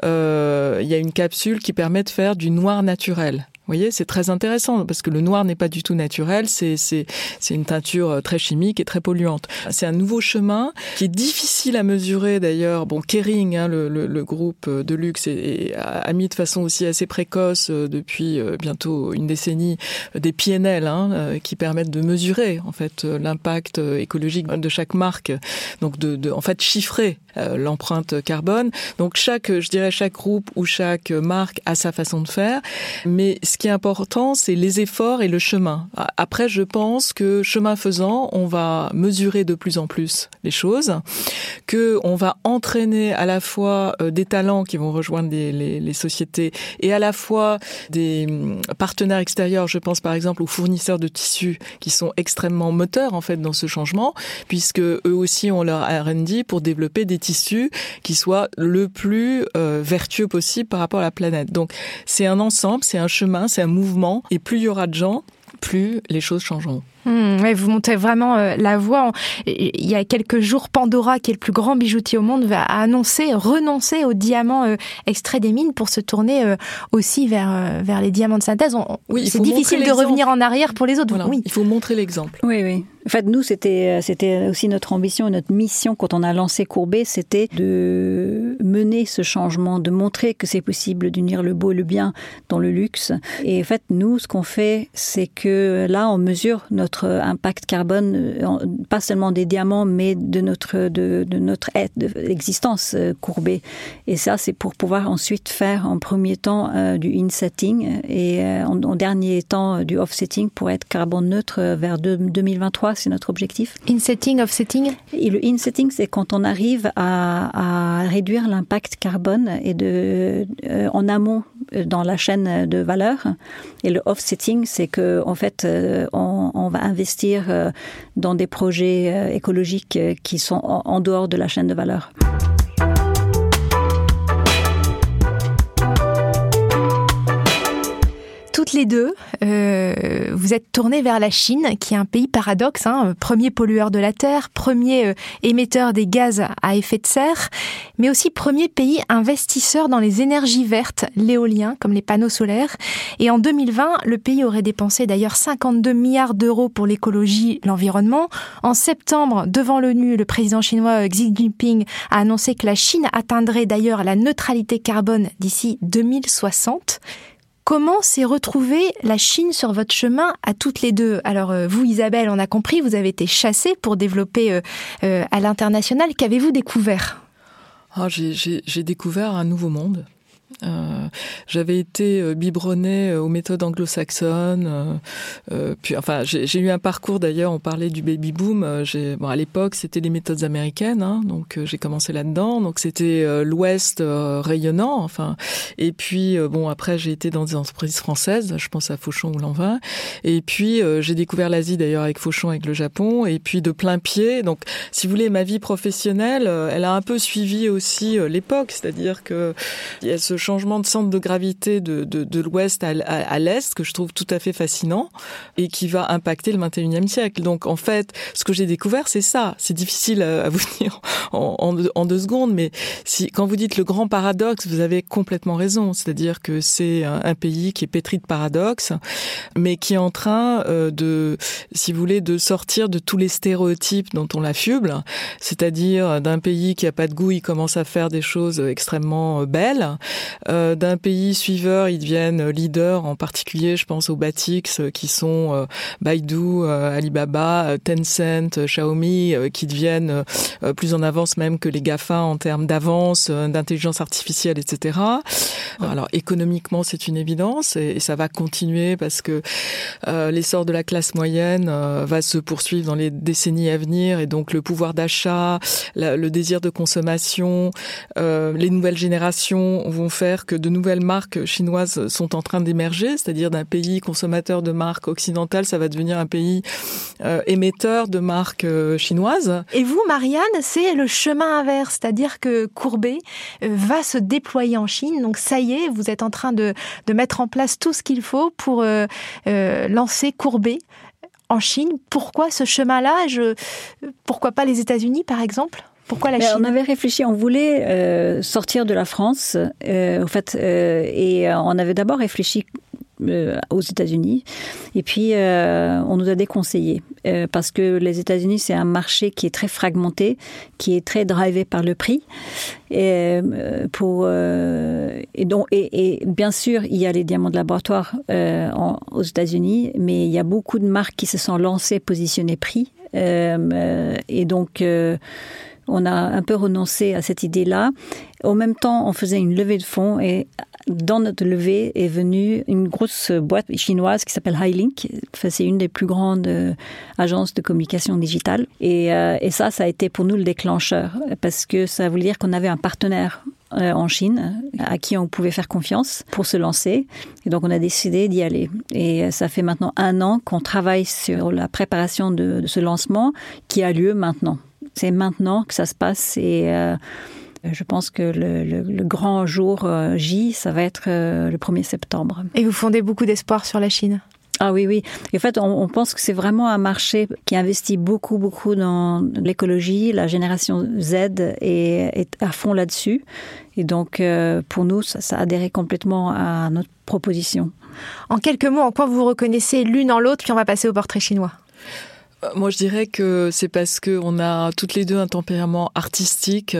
il y a une capsule qui permet de faire du noir naturel voyez, c'est très intéressant parce que le noir n'est pas du tout naturel, c'est une teinture euh, très chimique et très polluante. C'est un nouveau chemin qui est difficile à mesurer d'ailleurs. Bon, Kering, hein, le, le, le, groupe de luxe, est, est, a mis de façon aussi assez précoce euh, depuis euh, bientôt une décennie des PNL hein, qui permettent de mesurer en fait l'impact écologique de chaque marque, donc de, de en fait chiffrer l'empreinte carbone. Donc chaque, je dirais, chaque groupe ou chaque marque a sa façon de faire. Mais ce qui est important, c'est les efforts et le chemin. Après, je pense que chemin faisant, on va mesurer de plus en plus les choses, que on va entraîner à la fois des talents qui vont rejoindre les, les, les sociétés et à la fois des hum, partenaires extérieurs. Je pense par exemple aux fournisseurs de tissus qui sont extrêmement moteurs en fait dans ce changement, puisque eux aussi ont leur R&D pour développer des tissus qui soient le plus euh, vertueux possible par rapport à la planète. Donc c'est un ensemble, c'est un chemin, c'est un mouvement, et plus il y aura de gens, plus les choses changeront. Mmh, vous montez vraiment euh, la voie. Il y a quelques jours, Pandora, qui est le plus grand bijoutier au monde, va annoncer renoncer aux diamants euh, extraits des mines pour se tourner euh, aussi vers vers les diamants de synthèse. oui, c'est difficile de revenir en arrière pour les autres. Oui. Il faut montrer l'exemple. Oui, oui. En fait, nous, c'était c'était aussi notre ambition, notre mission quand on a lancé Courbet, c'était de mener ce changement, de montrer que c'est possible d'unir le beau et le bien dans le luxe. Et en fait, nous, ce qu'on fait, c'est que là, on mesure notre impact carbone, euh, pas seulement des diamants, mais de notre de, notre existence euh, courbée. Et ça, c'est pour pouvoir ensuite faire en premier temps euh, du insetting et en, en, dernier temps du offsetting pour être carbone neutre vers 2023. C'est notre objectif? Insetting, offsetting. Et le insetting, c'est quand on arrive à, à réduire l'impact carbone et de en amont dans la chaîne de valeur. Et le offsetting, c'est que en fait, on, on va investir euh, dans des projets euh, écologiques euh, qui sont en dehors de la chaîne de valeur. Toutes les deux, euh, vous êtes tournées vers la Chine, qui est un pays paradoxe, hein, premier pollueur de la Terre, premier euh, émetteur des gaz à effet de serre, mais aussi premier pays investisseur dans les énergies vertes, l'éolien, comme les panneaux solaires. Et en 2020, le pays aurait dépensé d'ailleurs 52 milliards d'euros pour l'écologie, l'environnement. En septembre, devant l'ONU, le président chinois Xi Jinping a annoncé que la Chine atteindrait d'ailleurs la neutralité carbone d'ici 2060. Comment s'est retrouvée la Chine sur votre chemin à toutes les deux? Alors euh, vous, Isabelle, on a compris, vous avez été chassée pour développer euh, euh, à l'international. Qu'avez-vous découvert? Ah, J'ai découvert un nouveau monde. Euh, j'avais été euh, biberonnée euh, aux méthodes anglo-saxonnes. puis, enfin, j'ai eu un parcours d'ailleurs. On parlait du baby boom. Bon, à l'époque, c'était les méthodes américaines, hein, donc j'ai commencé là-dedans. Donc c'était l'Ouest rayonnant. Enfin, et puis bon, après j'ai été dans des entreprises françaises. Je pense à Fauchon ou Lanvin. Et puis j'ai découvert l'Asie d'ailleurs avec Fauchon, avec le Japon. Et puis de plein pied. Donc, si vous voulez, ma vie professionnelle, elle a un peu suivi aussi l'époque. C'est-à-dire que a ce changement de centre de gravité de, de, de l'ouest à, à, l'est que je trouve tout à fait fascinant et qui va impacter le 21e siècle. Donc en fait, ce que j'ai découvert, c'est ça. C'est difficile à, vous [LAUGHS] dire en, en, deux secondes, mais si quand vous dites le grand paradoxe, vous avez complètement raison. C'est-à-dire que c'est un, pays qui est pétri de paradoxes, mais qui est en train euh, de, si vous voulez, de sortir de tous les stéréotypes dont on l'affuble. C'est-à-dire d'un pays qui a pas de goût, il commence à faire des choses extrêmement belles. Euh, d'un pays suiveur, ils deviennent leaders, en particulier, je pense aux Batix, euh, qui sont euh, Baidu, Alibaba, Tencent, Xiaomi, qui deviennent plus en avance même que les GAFA en termes d'avance, d'intelligence artificielle, etc. Alors économiquement, c'est une évidence et, ça va continuer parce que l'essor de la classe moyenne va se poursuivre dans les décennies à venir et donc le pouvoir d'achat, le désir de consommation, les nouvelles générations vont faire que de nouvelles marques chinoises sont en train d'émerger, c'est-à-dire d'un pays consommateur de marques occidentales, ça va devenir un pays euh, émetteur de marques euh, chinoises. Et vous, Marianne, c'est le chemin inverse, c'est-à-dire que Courbet euh, va se déployer en Chine. Donc ça y est, vous êtes en train de, de mettre en place tout ce qu'il faut pour lancer Courbet en Chine. Pourquoi ce chemin-là? Pourquoi pas les États-Unis, par exemple? Pourquoi la ben, Chine On avait réfléchi, on voulait euh, sortir de la France, euh, en fait, euh, et on avait d'abord réfléchi aux États-Unis. Et puis, on nous a déconseillé parce que les États-Unis, c'est un marché qui est très fragmenté, qui est très drivé par le prix. Et, pour, et, donc, et, bien sûr, il y a les diamants de laboratoire aux États-Unis, mais il y a beaucoup de marques qui se sont lancées positionnées prix. et donc, On a un peu renoncé à cette idée-là. En même temps, on faisait une levée de fonds et dans notre levée est venue une grosse boîte chinoise qui s'appelle Highlink. C'est une des plus grandes euh, agences de communication digitale. Et, euh, et, ça, ça a été pour nous le déclencheur parce que ça voulait dire qu'on avait un partenaire euh, en Chine à qui on pouvait faire confiance pour se lancer. Et donc on a décidé d'y aller. Et ça fait maintenant un an qu'on travaille sur la préparation de, ce lancement qui a lieu maintenant. C'est maintenant que ça se passe et euh, je pense que le, le, le grand jour euh, J, ça va être euh, le 1er septembre. Et vous fondez beaucoup d'espoir sur la Chine ah oui, oui. Et en fait, on, on pense que c'est vraiment un marché qui investit beaucoup, beaucoup dans l'écologie. La génération Z est, est à fond là-dessus. Et donc, euh, pour nous, ça, ça adhérait complètement à notre proposition. En quelques mots, en quoi vous reconnaissez l'une en l'autre, puis on va passer au portrait chinois? Moi, je dirais que c'est parce que on a toutes les deux un tempérament artistique,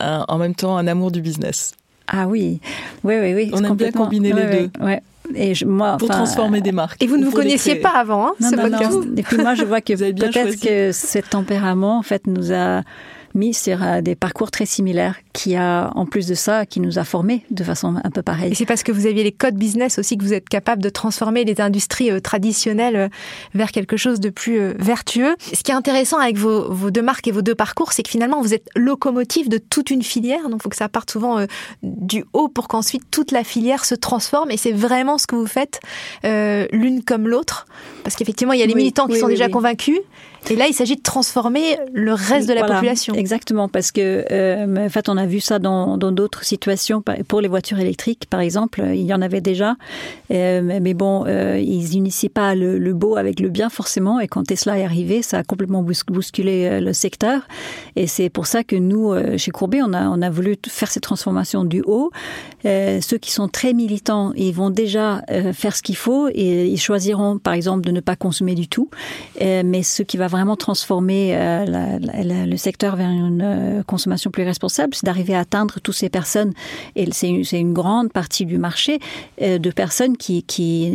un, en même temps un amour du business. Ah oui, oui, oui, oui. On aime bien combiner les deux. Ouais. Et je, moi, pour transformer des marques. Et vous ne vous connaissiez pas avant, hein, non, ce non, podcast. Non. Et puis moi, je vois que peut-être que ce tempérament, en fait, nous a mis sur des parcours très similaires qui a, en plus de ça, qui nous a formés de façon un peu pareille. Et c'est parce que vous aviez les codes business aussi que vous êtes capable de transformer les industries euh, traditionnelles vers quelque chose de plus euh, vertueux. Ce qui est intéressant avec vos, vos deux marques et vos deux parcours, c'est que finalement, vous êtes locomotive de toute une filière. Donc, il faut que ça parte souvent euh, du haut pour qu'ensuite toute la filière se transforme. Et c'est vraiment ce que vous faites euh, l'une comme l'autre. Parce qu'effectivement, il y a les oui, militants qui oui, sont oui, déjà convaincus. Et là, il s'agit de transformer le reste de la voilà, population. Exactement, parce que euh, en fait, on a vu ça dans d'autres situations. Pour les voitures électriques, par exemple, il y en avait déjà, euh, mais bon, euh, ils initient pas le, le, beau avec le bien forcément. Et quand Tesla est arrivé, ça a complètement bousculé euh, le secteur. Et c'est pour ça que nous, euh, chez Courbet, on a, on a voulu faire cette transformation du haut. Euh, ceux qui sont très militants, ils vont déjà euh, faire ce qu'il faut et ils choisiront, par exemple, de ne pas consommer du tout. Euh, mais ce qui va vraiment transformer euh, le secteur vers une euh, consommation plus responsable, c'est d'arriver à atteindre toutes ces personnes. Et c'est une, grande partie du marché euh, de personnes qui,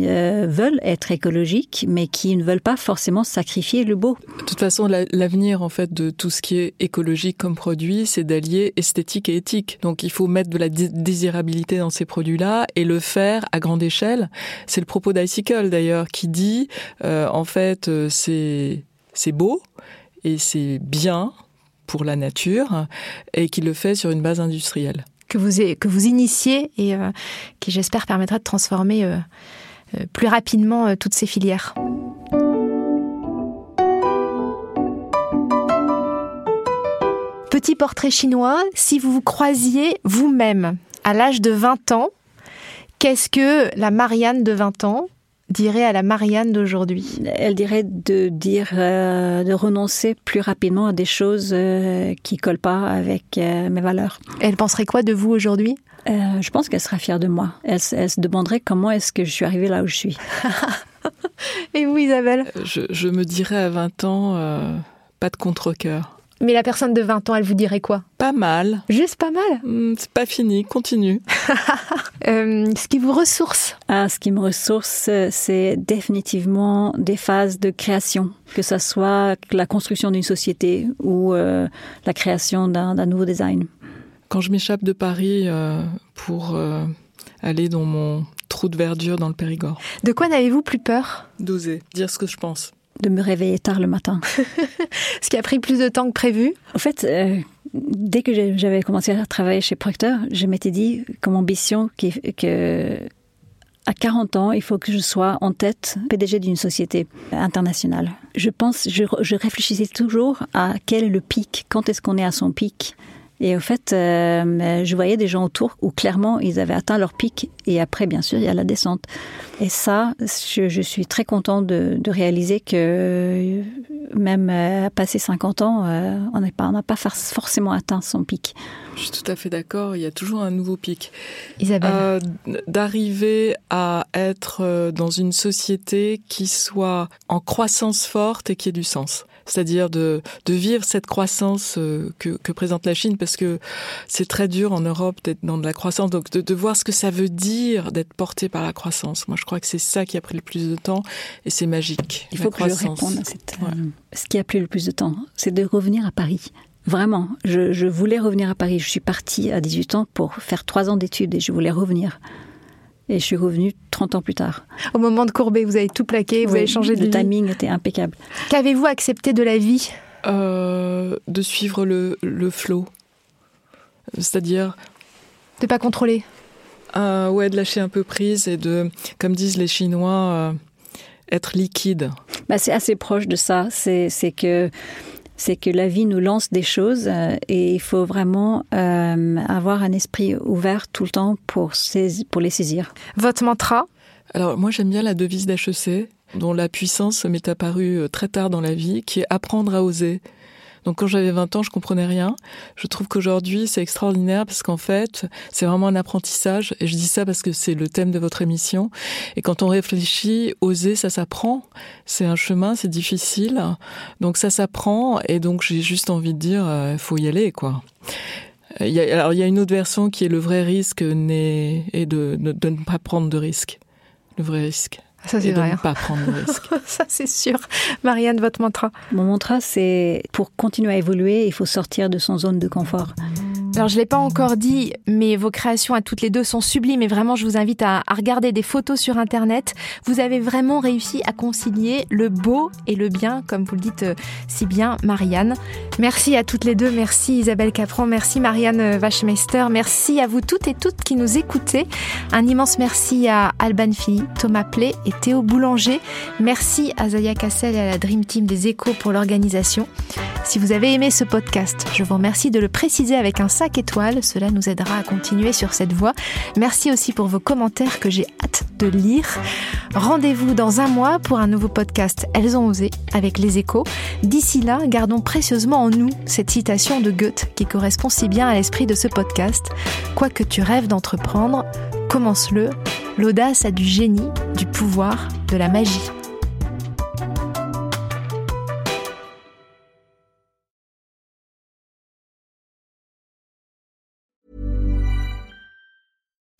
veulent être écologiques, mais qui ne veulent pas forcément sacrifier le beau. De toute façon, l'avenir en fait de tout ce qui est écologique comme produit, c'est d'allier esthétique et éthique. Donc, il faut mettre de la désirabilité dans ces produits-là et le faire à grande échelle. C'est le propos d'Icicle d'ailleurs qui dit, en fait, c'est c'est beau et c'est bien pour la nature et qui le fait sur une base industrielle. Que vous, que vous initiez et euh, qui, j'espère, permettra de transformer euh, euh, plus rapidement toutes ces filières. Petit portrait chinois, si vous vous croisiez vous-même à l'âge de 20 ans, qu'est-ce que la Marianne de 20 ans dirait à la Marianne d'aujourd'hui Elle dirait de dire euh, de renoncer plus rapidement à des choses euh, qui collent pas avec euh, mes valeurs. Elle penserait quoi de vous aujourd'hui? Euh, Je pense qu'elle sera fière de moi. Elle, elle se demanderait comment est-ce que je suis arrivée là où je suis. [LAUGHS] Et vous, Isabelle? Je, je, me dirais à 20 ans, euh, pas de contre-cœur. Mais la personne de 20 ans, elle vous dirait quoi? Pas mal. Juste pas mal? Mmh, C'est pas fini, continue. [LAUGHS] euh, ce qui vous ressource? Ah, Ce qui me ressource, c'est définitivement des phases de création, que ce soit la construction d'une société ou euh, la création d'un nouveau design. Quand je m'échappe de Paris euh, pour euh, aller dans mon trou de verdure dans le Périgord. De quoi n'avez-vous plus peur? D'oser, dire ce que je pense de me réveiller tard le matin. [LAUGHS] Ce qui a pris plus de temps que prévu En fait, euh, dès que j'avais commencé à travailler chez Procter, je m'étais dit comme ambition que, que à 40 ans, il faut que je sois en tête PDG d'une société internationale. Je pense, je, je, réfléchissais toujours à quel est le pic, quand est-ce qu'on est à son pic. Et au fait, euh, je voyais des gens autour où clairement ils avaient atteint leur pic et après, bien sûr, il y a la descente. Et ça, je, je suis très contente de, de, réaliser que même euh, passé 50 ans, euh, on n'a pas, on pas forcément atteint son pic. Je suis tout à fait d'accord, il y a toujours un nouveau pic. Isabelle euh, D'arriver à être dans une société qui soit en croissance forte et qui ait du sens c'est-à-dire de, de vivre cette croissance que, que présente la Chine, parce que c'est très dur en Europe d'être dans de la croissance, donc de, de voir ce que ça veut dire d'être porté par la croissance. Moi, je crois que c'est ça qui a pris le plus de temps, et c'est magique. Il faut que croissance. je réponde à cette... Ouais. Ce qui a pris le plus de temps, c'est de revenir à Paris Vraiment, je, je, voulais revenir à Paris. Je suis partie à 18 ans pour faire trois ans d'études et je voulais revenir. Et je suis revenue 30 ans plus tard. Au moment de Courbet, vous avez tout plaqué, vous avez changé de Le timing était impeccable. Qu'avez-vous accepté de la vie? Euh, De suivre le, le flot. C'est-à-dire... De pas contrôler euh, Ouais, de lâcher un peu prise et de, comme disent les Chinois, euh, être liquide. Bah, c'est assez proche de ça. C'est que c'est que la vie nous lance des choses euh, et il faut vraiment euh, avoir un esprit ouvert tout le temps pour, saisir, pour les saisir. Votre mantra? Alors moi j'aime bien la devise d'HEC dont la puissance m'est apparue euh, très tard dans la vie, qui est apprendre à oser. Donc quand j'avais 20 ans, je comprenais rien. Je trouve qu'aujourd'hui, c'est extraordinaire parce qu'en fait, c'est vraiment un apprentissage. Et je dis ça parce que c'est le thème de votre émission. Et quand on réfléchit, oser, ça s'apprend. C'est un chemin, c'est difficile. Donc ça s'apprend. Et donc j'ai juste envie de dire, euh, faut y aller, quoi. Il y a, alors il y a une autre version qui est le vrai risque et de, de ne pas prendre de risque. Le vrai risque. Ça, c'est vrai. pas prendre de risques. [LAUGHS] ça, c'est sûr. Marianne, votre mantra? Mon mantra, c'est pour continuer à évoluer, il faut sortir de son zone de confort. Alors je l'ai pas encore dit, mais vos créations à toutes les deux sont sublimes et vraiment je vous invite à, regarder des photos sur internet. Vous avez vraiment réussi à concilier le beau et le bien, comme vous le dites euh, si bien, Marianne. Merci à toutes les deux, merci Isabelle Capron, merci Marianne Wachmeister, merci à vous toutes et toutes qui nous écoutez. Un immense merci à Alban Philly, Thomas Play et Théo Boulanger. Merci à Zaya Cassel et à la Dream Team des Échos pour l'organisation. Si vous avez aimé ce podcast, je vous remercie de le préciser avec un 5 étoiles, cela nous aidera à continuer sur cette voie. Merci aussi pour vos commentaires que j'ai hâte de lire. Rendez-vous dans un mois pour un nouveau podcast Elles ont osé avec les échos. D'ici là, gardons précieusement en nous cette citation de Goethe qui correspond si bien à l'esprit de ce podcast. Quoi que tu rêves d'entreprendre, commence-le. L'audace a du génie, du pouvoir, de la magie.